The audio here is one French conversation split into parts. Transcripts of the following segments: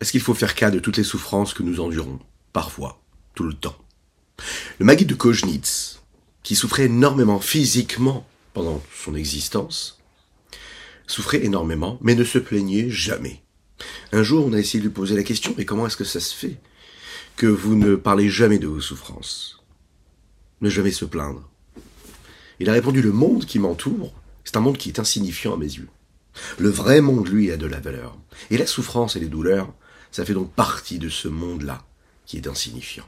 est-ce qu'il faut faire cas de toutes les souffrances que nous endurons Parfois, tout le temps? Le Maguide de Koznitz, qui souffrait énormément physiquement pendant son existence, souffrait énormément, mais ne se plaignait jamais. Un jour, on a essayé de lui poser la question, mais comment est-ce que ça se fait que vous ne parlez jamais de vos souffrances? Ne jamais se plaindre. Il a répondu, le monde qui m'entoure, c'est un monde qui est insignifiant à mes yeux. Le vrai monde, lui, a de la valeur. Et la souffrance et les douleurs, ça fait donc partie de ce monde-là qui est insignifiant.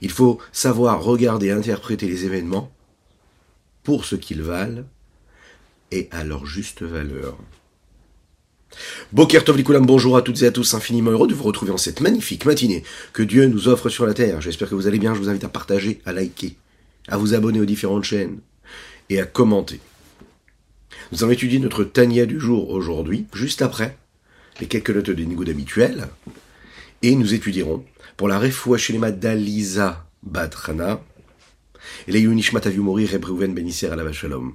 Il faut savoir regarder et interpréter les événements pour ce qu'ils valent et à leur juste valeur. Boker bonjour à toutes et à tous, infiniment heureux de vous retrouver en cette magnifique matinée que Dieu nous offre sur la terre. J'espère que vous allez bien, je vous invite à partager, à liker, à vous abonner aux différentes chaînes et à commenter. Nous allons étudier notre Tania du jour aujourd'hui, juste après les quelques notes des nigouds habituelles, et nous étudierons pour la refoua shelema d'Aliza Batrana, et les Yunishmat Aviumori Rebrouven Benisser à la Shalom.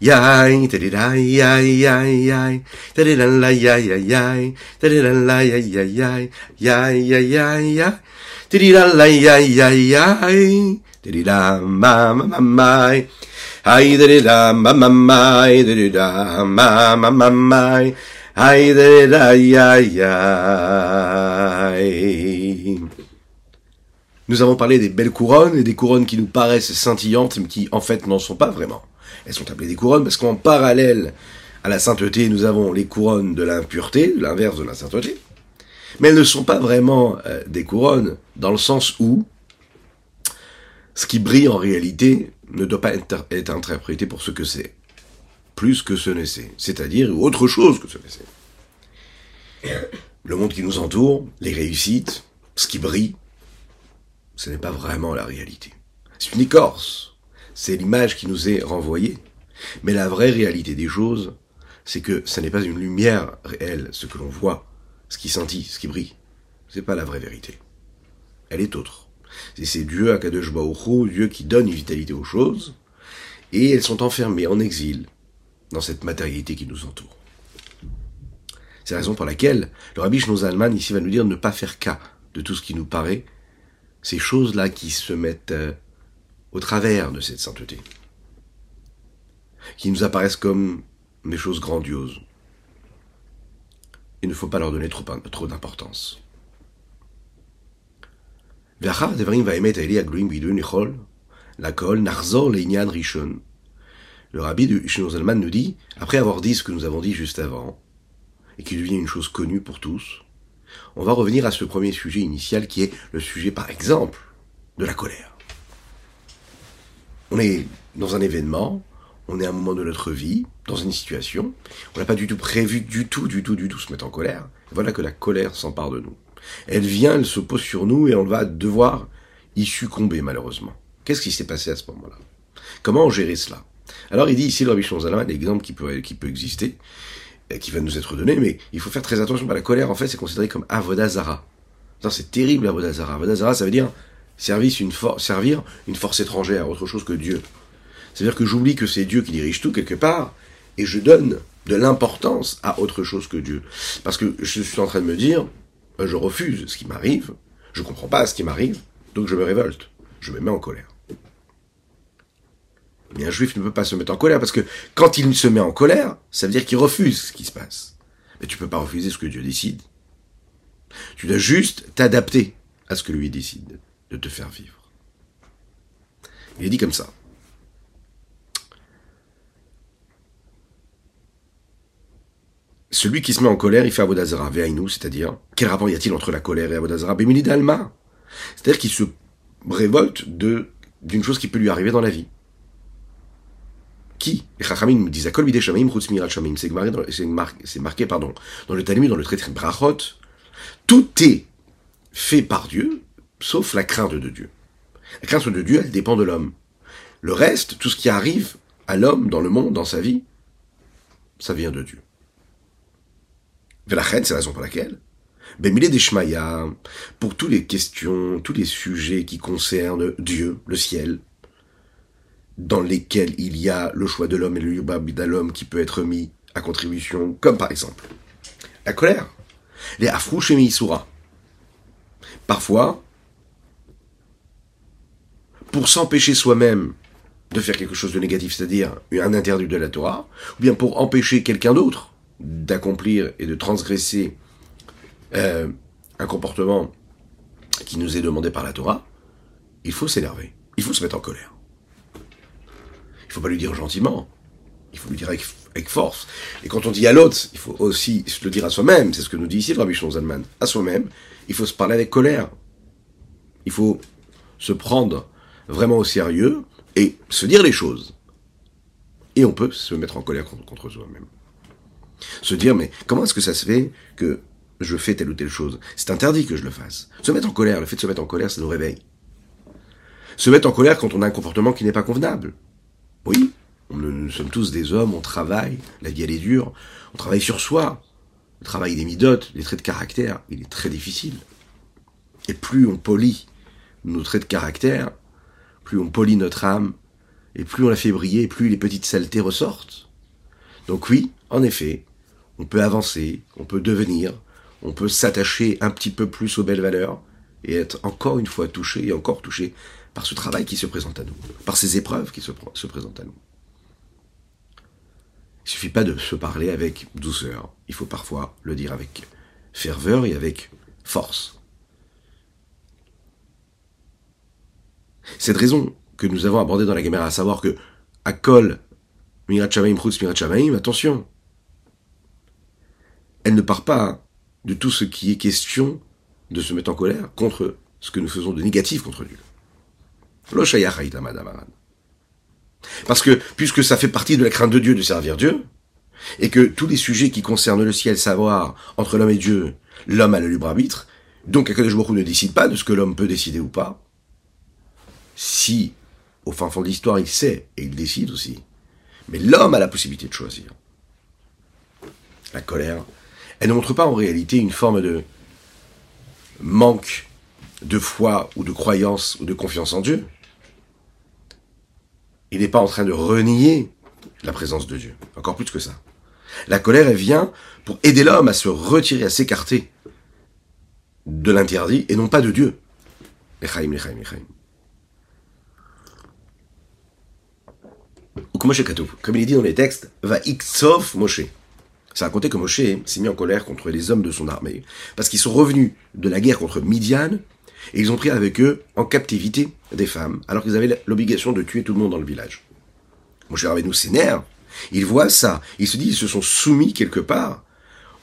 yai da da yai yai yai da da la yai yai yai da da la yai yai yai yai yai yai yai da da la yai yai yai da da ma ma ma hai da da ma ma ma da da ma ma ma hai da da yai yai Nous avons parlé des belles couronnes et des couronnes qui nous paraissent scintillantes mais qui en fait n'en sont pas vraiment. Elles sont appelées des couronnes parce qu'en parallèle à la sainteté, nous avons les couronnes de l'impureté, l'inverse de la sainteté. Mais elles ne sont pas vraiment euh, des couronnes dans le sens où ce qui brille en réalité ne doit pas être, interprété pour ce que c'est, plus que ce n'est c'est, c'est-à-dire autre chose que ce n'est c'est. Le monde qui nous entoure, les réussites, ce qui brille, ce n'est pas vraiment la réalité. C'est une écorce, c'est l'image qui nous est renvoyée, mais la vraie réalité des choses, c'est que ce n'est pas une lumière réelle, ce que l'on voit, ce qui scintille, ce qui brille. C'est pas la vraie vérité. Elle est autre. C'est Dieu, Akadosh Baruch Dieu qui donne une vitalité aux choses, et elles sont enfermées en exil dans cette matérialité qui nous entoure. C'est la raison pour laquelle le Rabbi Zalman ici va nous dire ne pas faire cas de tout ce qui nous paraît, ces choses-là qui se mettent euh, au travers de cette sainteté, qui nous apparaissent comme des choses grandioses. Il ne faut pas leur donner trop, d'importance. Le rabbi de nous dit, après avoir dit ce que nous avons dit juste avant, et qui devient une chose connue pour tous, on va revenir à ce premier sujet initial qui est le sujet par exemple de la colère. On est dans un événement, on est à un moment de notre vie, dans une situation, on n'a pas du tout prévu du tout, du tout, du tout se mettre en colère. Voilà que la colère s'empare de nous. Elle vient, elle se pose sur nous et on va devoir y succomber malheureusement. Qu'est-ce qui s'est passé à ce moment-là? Comment gérer cela? Alors il dit ici le Rabbi Zalman, l'exemple qui peut, qui peut exister, qui va nous être donné, mais il faut faire très attention, la colère en fait c'est considéré comme avodazara. C'est terrible avodazara. Avodazara ça veut dire service une servir une force étrangère, autre chose que Dieu. C'est-à-dire que j'oublie que c'est Dieu qui dirige tout quelque part, et je donne de l'importance à autre chose que Dieu. Parce que je suis en train de me dire, je refuse ce qui m'arrive, je comprends pas ce qui m'arrive, donc je me révolte, je me mets en colère. Mais un juif ne peut pas se mettre en colère parce que quand il se met en colère, ça veut dire qu'il refuse ce qui se passe. Mais tu peux pas refuser ce que Dieu décide. Tu dois juste t'adapter à ce que lui décide de te faire vivre. Il est dit comme ça. celui qui se met en colère, il fait Avodazara, Ve'ainu, c'est-à-dire, quel rapport y a-t-il entre la colère et Avodazara Bemini d'Alma. C'est-à-dire qu'il se révolte d'une chose qui peut lui arriver dans la vie. Qui Chachamim me disent, Akol Shamim, Shamim, c'est marqué, pardon, dans le Talmud, dans le traité Brachot, tout est fait par Dieu, sauf la crainte de Dieu. La crainte de Dieu, elle dépend de l'homme. Le reste, tout ce qui arrive à l'homme dans le monde, dans sa vie, ça vient de Dieu. la c'est la raison pour laquelle ben, des Deshmaya, pour toutes les questions, tous les sujets qui concernent Dieu, le ciel, dans lesquels il y a le choix de l'homme et le yubab l'homme qui peut être mis à contribution, comme par exemple la colère, les afrouches et Parfois, pour s'empêcher soi-même de faire quelque chose de négatif, c'est-à-dire un interdit de la Torah, ou bien pour empêcher quelqu'un d'autre d'accomplir et de transgresser euh, un comportement qui nous est demandé par la Torah, il faut s'énerver, il faut se mettre en colère. Il faut pas lui dire gentiment, il faut lui dire avec, force. Et quand on dit à l'autre, il faut aussi se le dire à soi-même, c'est ce que nous dit ici le Rabbi à soi-même, il faut se parler avec colère. Il faut se prendre vraiment au sérieux et se dire les choses. Et on peut se mettre en colère contre soi-même. Se dire, mais comment est-ce que ça se fait que je fais telle ou telle chose? C'est interdit que je le fasse. Se mettre en colère, le fait de se mettre en colère, ça nous réveille. Se mettre en colère quand on a un comportement qui n'est pas convenable. Oui, nous sommes tous des hommes, on travaille, la vie elle est dure, on travaille sur soi. Le travail des midotes, les traits de caractère, il est très difficile. Et plus on polie nos traits de caractère, plus on polie notre âme, et plus on la fait briller, plus les petites saletés ressortent. Donc oui, en effet, on peut avancer, on peut devenir, on peut s'attacher un petit peu plus aux belles valeurs et être encore une fois touché et encore touché par ce travail qui se présente à nous, par ces épreuves qui se, présentent à nous. Il suffit pas de se parler avec douceur, il faut parfois le dire avec ferveur et avec force. Cette raison que nous avons abordée dans la Gemara, à savoir que Akol, Mirat Shamaim, Mirat attention, elle ne part pas de tout ce qui est question de se mettre en colère contre ce que nous faisons de négatif contre Dieu. Parce que, puisque ça fait partie de la crainte de Dieu de servir Dieu, et que tous les sujets qui concernent le ciel, savoir entre l'homme et Dieu, l'homme a le libre arbitre, donc Akadosh Baruch ne décide pas de ce que l'homme peut décider ou pas. Si, au fin fond de l'histoire, il sait, et il décide aussi. Mais l'homme a la possibilité de choisir. La colère, elle ne montre pas en réalité une forme de manque de foi ou de croyance ou de confiance en Dieu. Il n'est pas en train de renier la présence de Dieu, encore plus que ça. La colère, elle vient pour aider l'homme à se retirer, à s'écarter de l'interdit et non pas de Dieu. Comme il est dit dans les textes, va ixof Moshe. Ça a raconté que Moshe s'est mis en colère contre les hommes de son armée, parce qu'ils sont revenus de la guerre contre Midian, et ils ont pris avec eux en captivité des femmes, alors qu'ils avaient l'obligation de tuer tout le monde dans le village. Moshe nous s'énerve, il voit ça, il se dit, ils se sont soumis quelque part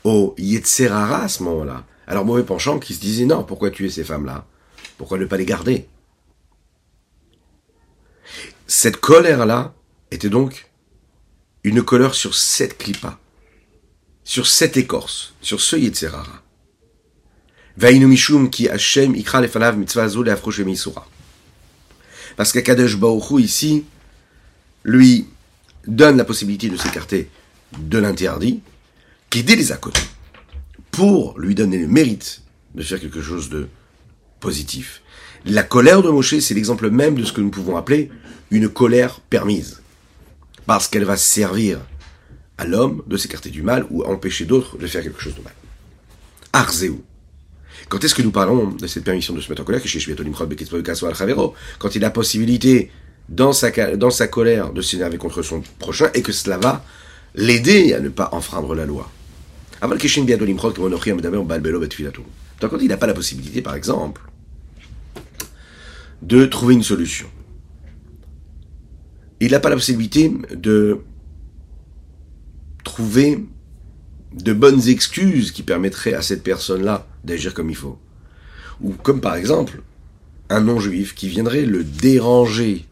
au Yetzerara à ce moment-là. Alors mauvais penchant qui se disait, non, pourquoi tuer ces femmes-là? Pourquoi ne pas les garder? Cette colère-là était donc une colère sur sept clipas sur cette écorce, sur ce Yetzerara. Vainu mishum ki Hashem ikra lefanav mitzvah zo misura. Parce qu'Akadosh Baruch ici lui donne la possibilité de s'écarter de l'interdit, qui les à côté, pour lui donner le mérite de faire quelque chose de positif. La colère de Moshe, c'est l'exemple même de ce que nous pouvons appeler une colère permise. Parce qu'elle va servir à l'homme de s'écarter du mal ou à empêcher d'autres de faire quelque chose de mal. Arzeu. Quand est-ce que nous parlons de cette permission de se mettre en colère? Quand il a la possibilité, dans sa, dans sa colère, de s'énerver contre son prochain et que cela va l'aider à ne pas enfreindre la loi. Quand il n'a pas la possibilité, par exemple, de trouver une solution. Il n'a pas la possibilité de trouver de bonnes excuses qui permettraient à cette personne-là d'agir comme il faut. Ou comme par exemple, un non-juif qui viendrait le déranger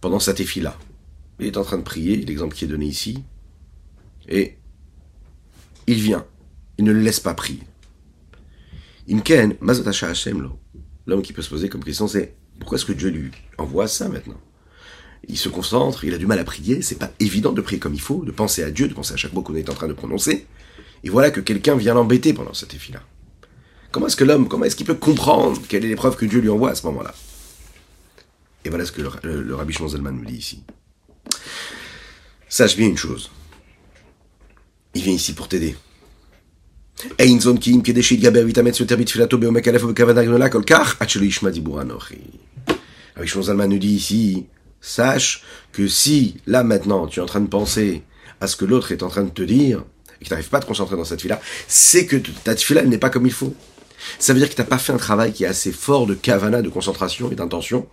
pendant sa là Il est en train de prier, l'exemple qui est donné ici, et il vient, il ne le laisse pas prier. Imken, L'homme qui peut se poser comme question, c'est pourquoi est-ce que Dieu lui envoie ça maintenant? il se concentre, il a du mal à prier, c'est pas évident de prier comme il faut, de penser à Dieu, de penser à chaque mot qu'on est en train de prononcer. Et voilà que quelqu'un vient l'embêter pendant cet effie-là. Comment est-ce que l'homme, comment est-ce qu'il peut comprendre quelle est l'épreuve que Dieu lui envoie à ce moment-là? Et voilà ce que le, le, le rabbi nous dit ici. Sache bien une chose. Il vient ici pour t'aider. Rabbi nous dit ici sache que si, là maintenant, tu es en train de penser à ce que l'autre est en train de te dire, et que tu n'arrives pas à te concentrer dans cette fila, c'est que ta fila n'est pas comme il faut. Ça veut dire que tu n'as pas fait un travail qui est assez fort de kavana, de concentration et d'intention,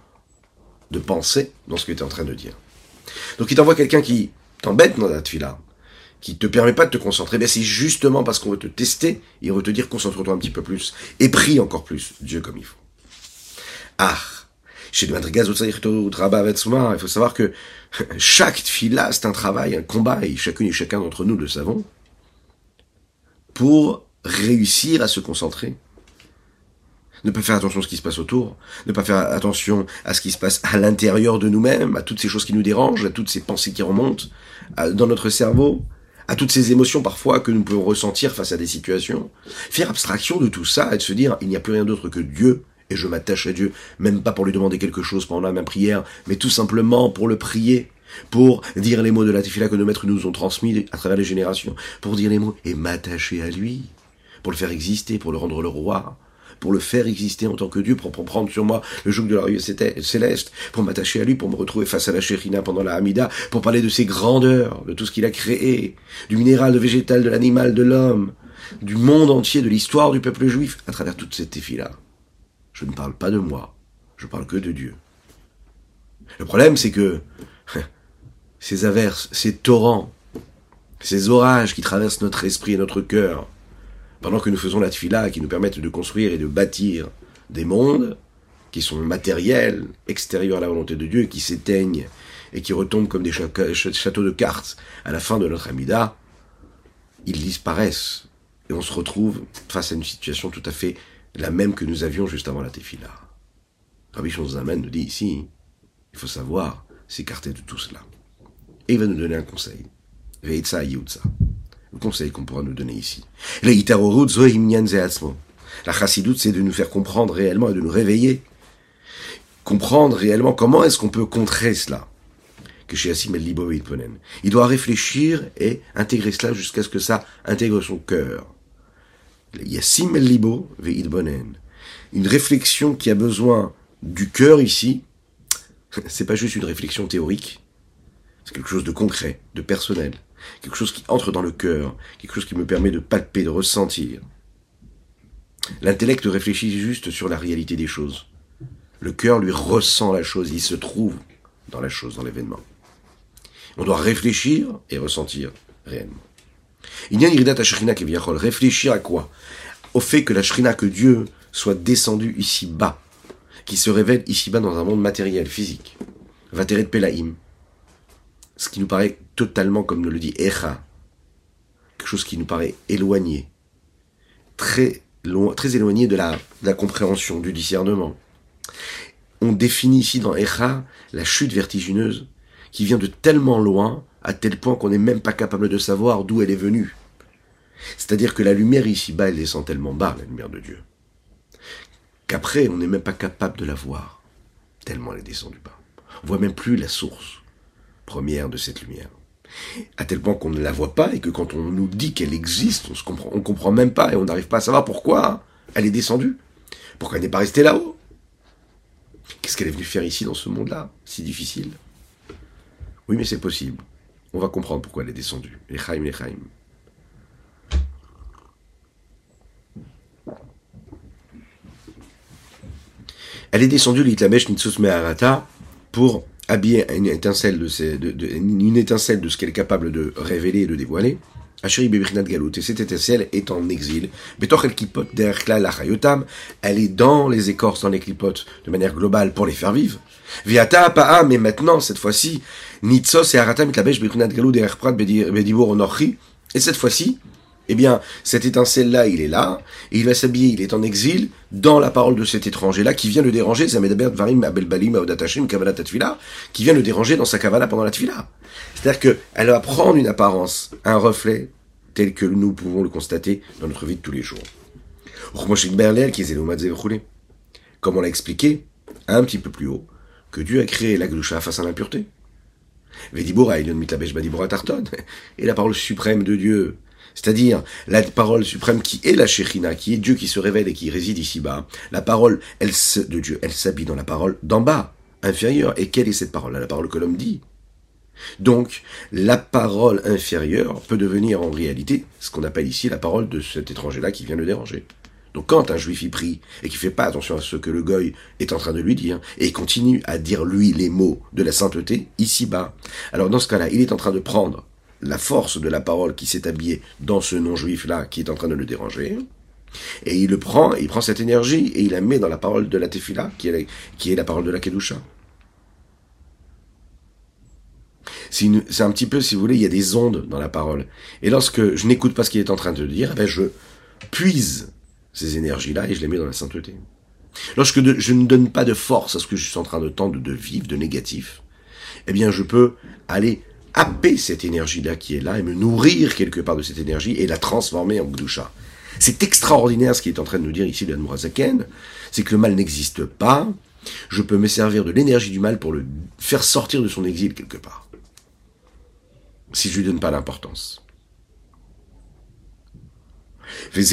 de pensée dans ce que tu es en train de dire. Donc il t'envoie quelqu'un qui t'embête dans ta fila, qui te permet pas de te concentrer, ben c'est justement parce qu'on veut te tester, et on veut te dire concentre-toi un petit peu plus, et prie encore plus Dieu comme il faut. Ah, chez il faut savoir que chaque fila, c'est un travail, un combat, et chacune et chacun d'entre nous le savons, pour réussir à se concentrer. Ne pas faire attention à ce qui se passe autour, ne pas faire attention à ce qui se passe à l'intérieur de nous-mêmes, à toutes ces choses qui nous dérangent, à toutes ces pensées qui remontent dans notre cerveau, à toutes ces émotions parfois que nous pouvons ressentir face à des situations. Faire abstraction de tout ça et de se dire il n'y a plus rien d'autre que Dieu et je m'attache à Dieu, même pas pour lui demander quelque chose pendant ma prière, mais tout simplement pour le prier, pour dire les mots de la tefila que nos maîtres nous ont transmis à travers les générations, pour dire les mots et m'attacher à lui, pour le faire exister, pour le rendre le roi, pour le faire exister en tant que Dieu, pour prendre sur moi le joug de la rue céleste, pour m'attacher à lui, pour me retrouver face à la Shérina pendant la Hamida, pour parler de ses grandeurs, de tout ce qu'il a créé, du minéral, de végétal, de l'animal, de l'homme, du monde entier, de l'histoire du peuple juif, à travers toute cette là Je ne parle pas de moi, je parle que de Dieu. Le problème, c'est que ces averses, ces torrents, ces orages qui traversent notre esprit et notre cœur, pendant que nous faisons la tfila, qui nous permettent de construire et de bâtir des mondes qui sont matériels, extérieurs à la volonté de Dieu, qui s'éteignent et qui retombent comme des châteaux de cartes à la fin de notre Amida, ils disparaissent. Et on se retrouve face à une situation tout à fait la même que nous avions juste avant la tefila. Rabbi Shonzaman nous dit ici, il faut savoir s'écarter de tout cela. Et il va nous donner un conseil. Yutza le conseil qu'on pourra nous donner ici. La chassidoute, c'est de nous faire comprendre réellement et de nous réveiller. Comprendre réellement comment est-ce qu'on peut contrer cela. Que chez Il doit réfléchir et intégrer cela jusqu'à ce que ça intègre son cœur. Une réflexion qui a besoin du cœur ici, c'est pas juste une réflexion théorique, c'est quelque chose de concret, de personnel quelque chose qui entre dans le cœur, quelque chose qui me permet de palper, de ressentir. L'intellect réfléchit juste sur la réalité des choses. Le cœur lui ressent la chose, il se trouve dans la chose, dans l'événement. On doit réfléchir et ressentir réellement. Il y a une qui vient réfléchir à quoi? Au fait que la shrina, que Dieu soit descendu ici bas, qui se révèle ici bas dans un monde matériel, physique. Vateret Pelaim, ce qui nous paraît totalement, comme nous le dit Echa, quelque chose qui nous paraît éloigné, très, loin, très éloigné de la, de la compréhension, du discernement. On définit ici dans Echa la chute vertigineuse qui vient de tellement loin, à tel point qu'on n'est même pas capable de savoir d'où elle est venue. C'est-à-dire que la lumière ici-bas, elle descend tellement bas, la lumière de Dieu, qu'après, on n'est même pas capable de la voir, tellement elle est descendue bas. On voit même plus la source première de cette lumière. À tel point qu'on ne la voit pas et que quand on nous dit qu'elle existe, on on comprend même pas et on n'arrive pas à savoir pourquoi elle est descendue. Pourquoi elle n'est pas restée là-haut? Qu'est-ce qu'elle est venue faire ici dans ce monde-là? Si difficile. Oui, mais c'est possible. On va comprendre pourquoi elle est descendue. Echaim, Echaim. Elle est descendue, l'Itlamesh Nitsus Meharata, pour de, une étincelle de ce qu'elle est capable de révéler et de dévoiler. Et cette étincelle est en exil. Elle est dans les écorces, dans les clipotes, de manière globale pour les faire vivre. Viata Pa'a, mais maintenant, cette fois-ci, Nitzos et Aratam Itlabesh Bechrinat Galout Derech Prat Bedibor Onochi. Et cette fois-ci, eh bien, cette étincelle-là, il est là, et il va s'habiller, il est en exil, dans la parole de cet étranger-là, qui vient le déranger, Varim Abel Balim qui vient le déranger dans sa kavala pendant la tfila. C'est-à-dire qu'elle va prendre une apparence, un reflet, tel que nous pouvons le constater dans notre vie de tous les jours. Comme on l'a expliqué, un petit peu plus haut, que Dieu a créé la Gdusha face à l'impureté. Et la parole suprême de Dieu, c'est-à-dire la parole suprême qui est la Shekhinah, qui est Dieu qui se révèle et qui réside ici-bas. La parole elle, de Dieu, elle s'habille dans la parole d'en bas, inférieure. Et quelle est cette parole La parole que l'homme dit. Donc, la parole inférieure peut devenir en réalité ce qu'on appelle ici la parole de cet étranger-là qui vient le déranger. Donc quand un juif y prie et qui fait pas attention à ce que le goy est en train de lui dire et continue à dire lui les mots de la sainteté ici-bas, alors dans ce cas-là, il est en train de prendre la force de la parole qui s'est habillée dans ce non-juif-là qui est en train de le déranger, et il le prend, il prend cette énergie et il la met dans la parole de la tefila, qui est, qui est la parole de la kedusha. C'est un petit peu, si vous voulez, il y a des ondes dans la parole. Et lorsque je n'écoute pas ce qu'il est en train de dire, eh ben je puise ces énergies-là et je les mets dans la sainteté. Lorsque je ne donne pas de force à ce que je suis en train de tendre de vivre, de négatif, eh bien je peux aller happer cette énergie-là qui est là et me nourrir quelque part de cette énergie et la transformer en Gdusha. C'est extraordinaire ce qu'il est en train de nous dire ici le Mourazaken, c'est que le mal n'existe pas, je peux me servir de l'énergie du mal pour le faire sortir de son exil quelque part. Si je lui donne pas l'importance.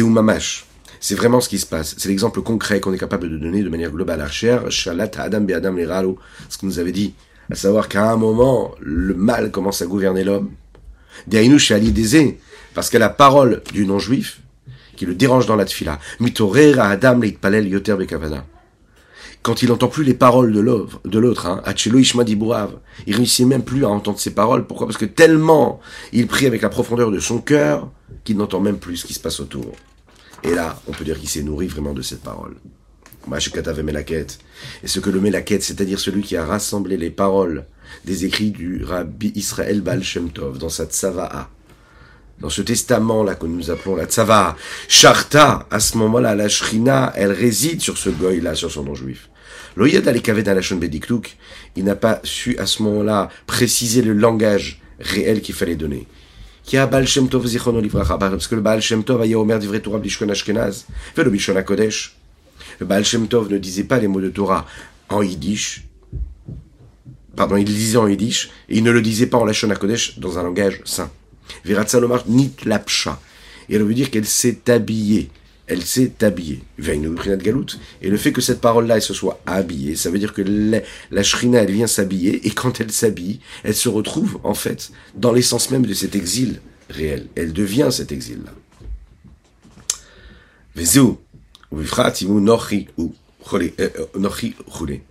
Mamash. C'est vraiment ce qui se passe. C'est l'exemple concret qu'on est capable de donner de manière globale à Cher, Shalat Adam Be Adam ce que nous avait dit à savoir qu'à un moment, le mal commence à gouverner l'homme. chez Ali parce que la parole du non-juif, qui le dérange dans la tfila, à Adam leitpalel yoter bekavana. Quand il n'entend plus les paroles de l'autre, hein, il réussit même plus à entendre ses paroles. Pourquoi? Parce que tellement il prie avec la profondeur de son cœur qu'il n'entend même plus ce qui se passe autour. Et là, on peut dire qu'il s'est nourri vraiment de cette parole. Et ce que le Melaket, c'est-à-dire celui qui a rassemblé les paroles des écrits du Rabbi Israël Baal Shem Tov dans sa Tzava'a, dans ce testament-là que nous appelons la Tzava'a, Sharta, à ce moment-là, la Shrina, elle réside sur ce goy-là, sur son nom juif. Il n'a pas su à ce moment-là préciser le langage réel qu'il fallait donner. Qui a Baal Shem Tov parce que le Baal Shem Tov a Omer Divrei Torah Bishkon Ashkenaz, fait le Bishon Kodesh, le Baal Shem Tov ne disait pas les mots de Torah en yiddish. Pardon, il disait en yiddish, et il ne le disait pas en Lashon HaKodesh dans un langage saint. Salomar nit lapsha. Et elle veut dire qu'elle s'est habillée. Elle s'est habillée. Et le fait que cette parole-là, elle se soit habillée, ça veut dire que la, shrina, elle vient s'habiller, et quand elle s'habille, elle se retrouve, en fait, dans l'essence même de cet exil réel. Elle devient cet exil-là. Euh, euh,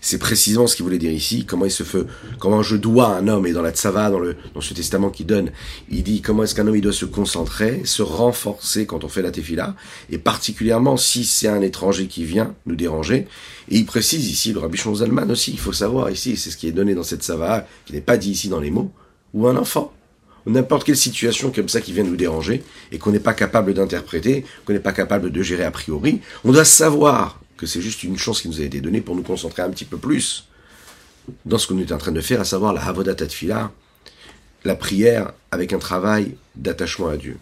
c'est précisément ce qu'il voulait dire ici, comment il se fait, comment je dois un homme, et dans la tzava, dans, le, dans ce testament qu'il donne, il dit comment est-ce qu'un homme il doit se concentrer, se renforcer quand on fait la tefila, et particulièrement si c'est un étranger qui vient nous déranger. Et il précise ici, le rabbi Zalman aussi, il faut savoir ici, c'est ce qui est donné dans cette tzava, qui n'est pas dit ici dans les mots, ou un enfant n'importe quelle situation comme ça qui vient nous déranger et qu'on n'est pas capable d'interpréter, qu'on n'est pas capable de gérer a priori, on doit savoir que c'est juste une chance qui nous a été donnée pour nous concentrer un petit peu plus dans ce qu'on est en train de faire, à savoir la havodat tfila, la prière avec un travail d'attachement à Dieu.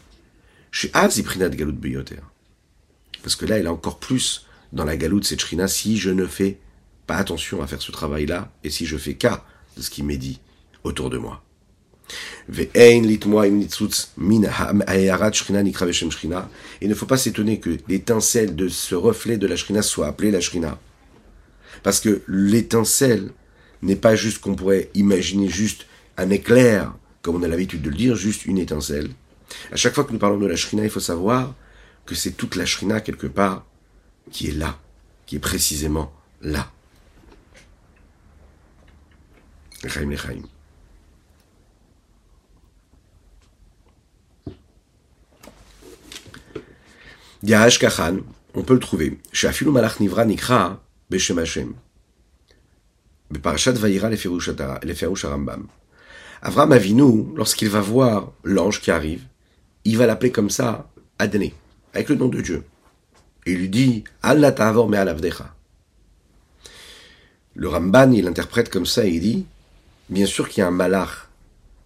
Chez Aziprinat Galout Beyoter. Parce que là, il est encore plus dans la galoute cette shrina si je ne fais pas attention à faire ce travail-là et si je fais cas de ce qui m'est dit autour de moi. Et il ne faut pas s'étonner que l'étincelle de ce reflet de la shrina soit appelée la shrina. Parce que l'étincelle n'est pas juste qu'on pourrait imaginer juste un éclair, comme on a l'habitude de le dire, juste une étincelle. À chaque fois que nous parlons de la shrina, il faut savoir que c'est toute la shrina quelque part qui est là, qui est précisément là. On peut le trouver. Shafilu Malach Nivra Nikra Beshem Hashem. Avram Avinu, lorsqu'il va voir l'ange qui arrive, il va l'appeler comme ça, Adné, avec le nom de Dieu. Et il lui dit, Allah ta'avor me alavdecha. Le Ramban, il interprète comme ça et il dit, bien sûr qu'il y a un malach,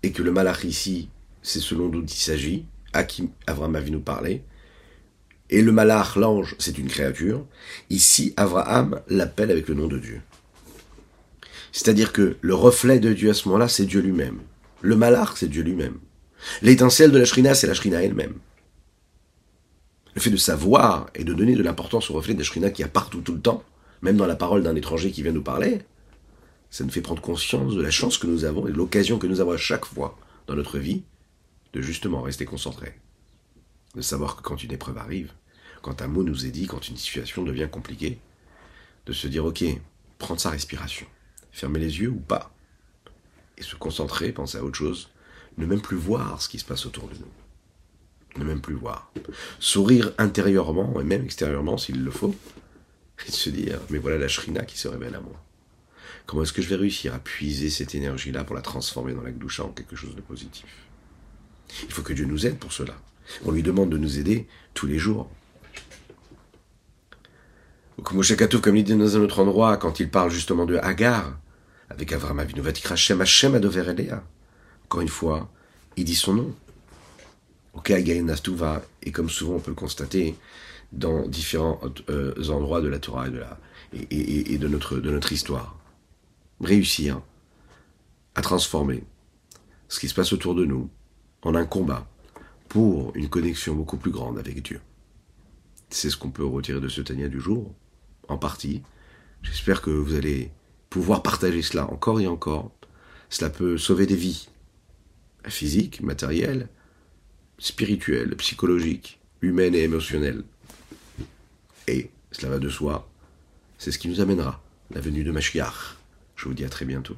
et que le malach ici, c'est selon d'où il s'agit, à qui Abraham vu nous parler. Et le malach, l'ange, c'est une créature. Ici, Abraham l'appelle avec le nom de Dieu. C'est-à-dire que le reflet de Dieu à ce moment-là, c'est Dieu lui-même. Le malach, c'est Dieu lui-même. L'étincelle de la shrina, c'est la shrina elle-même. Le fait de savoir et de donner de l'importance au reflet de la shrina qui a partout tout le temps, même dans la parole d'un étranger qui vient nous parler, ça nous fait prendre conscience de la chance que nous avons et de l'occasion que nous avons à chaque fois dans notre vie de justement rester concentré. De savoir que quand une épreuve arrive, quand un mot nous est dit, quand une situation devient compliquée, de se dire ok, prendre sa respiration, fermer les yeux ou pas, et se concentrer, penser à autre chose, ne même plus voir ce qui se passe autour de nous. Ne même plus voir. Sourire intérieurement et même extérieurement s'il le faut, et se dire mais voilà la shrina qui se révèle à moi. Comment est-ce que je vais réussir à puiser cette énergie-là pour la transformer dans la gdoucha en quelque chose de positif? Il faut que Dieu nous aide pour cela. On lui demande de nous aider tous les jours. Comme Moshe comme il dit dans un autre endroit, quand il parle justement de Hagar, avec Avram Avinu, Vatikra Shem Hashem Adover Elea. Encore une fois, il dit son nom. Ok, Nastuva, et comme souvent on peut le constater dans différents euh, endroits de la Torah et de, notre, de notre histoire réussir à transformer ce qui se passe autour de nous en un combat pour une connexion beaucoup plus grande avec Dieu. C'est ce qu'on peut retirer de ce Tania du jour, en partie. J'espère que vous allez pouvoir partager cela encore et encore. Cela peut sauver des vies, physiques, matérielles, spirituelles, psychologiques, humaines et émotionnelles. Et, cela va de soi, c'est ce qui nous amènera la venue de Mashiach. Je vous dis à très bientôt.